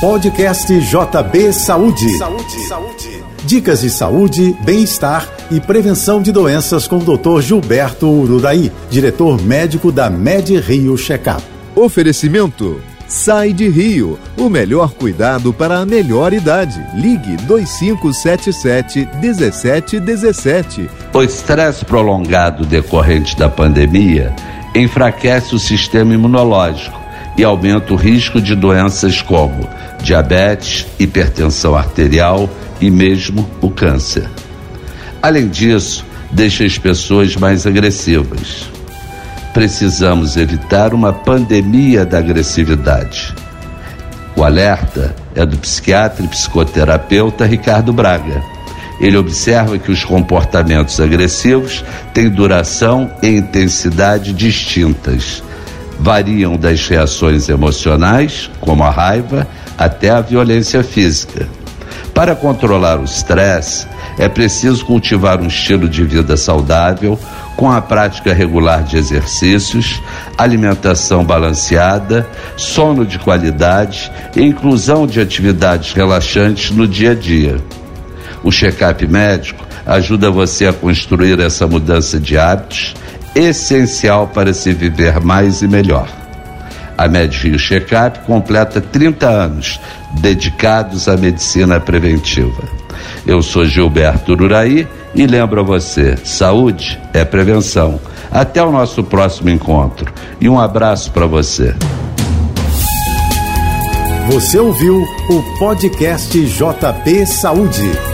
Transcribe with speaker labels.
Speaker 1: Podcast JB Saúde. Saúde. Saúde. Dicas de saúde, bem-estar e prevenção de doenças com o Dr. Gilberto Urudaí, diretor médico da Med Rio Checkup.
Speaker 2: Oferecimento Sai de Rio, o melhor cuidado para a melhor idade. Ligue 2577 1717.
Speaker 3: O estresse prolongado decorrente da pandemia enfraquece o sistema imunológico e aumenta o risco de doenças como diabetes, hipertensão arterial e mesmo o câncer. Além disso, deixa as pessoas mais agressivas. Precisamos evitar uma pandemia da agressividade. O alerta é do psiquiatra e psicoterapeuta Ricardo Braga. Ele observa que os comportamentos agressivos têm duração e intensidade distintas. Variam das reações emocionais, como a raiva, até a violência física. Para controlar o estresse, é preciso cultivar um estilo de vida saudável, com a prática regular de exercícios, alimentação balanceada, sono de qualidade e inclusão de atividades relaxantes no dia a dia. O check-up médico ajuda você a construir essa mudança de hábitos essencial para se viver mais e melhor. A Med Rio Checkup completa 30 anos dedicados à medicina preventiva. Eu sou Gilberto Ururaí e lembro a você: saúde é prevenção. Até o nosso próximo encontro e um abraço para você.
Speaker 1: Você ouviu o podcast JP Saúde.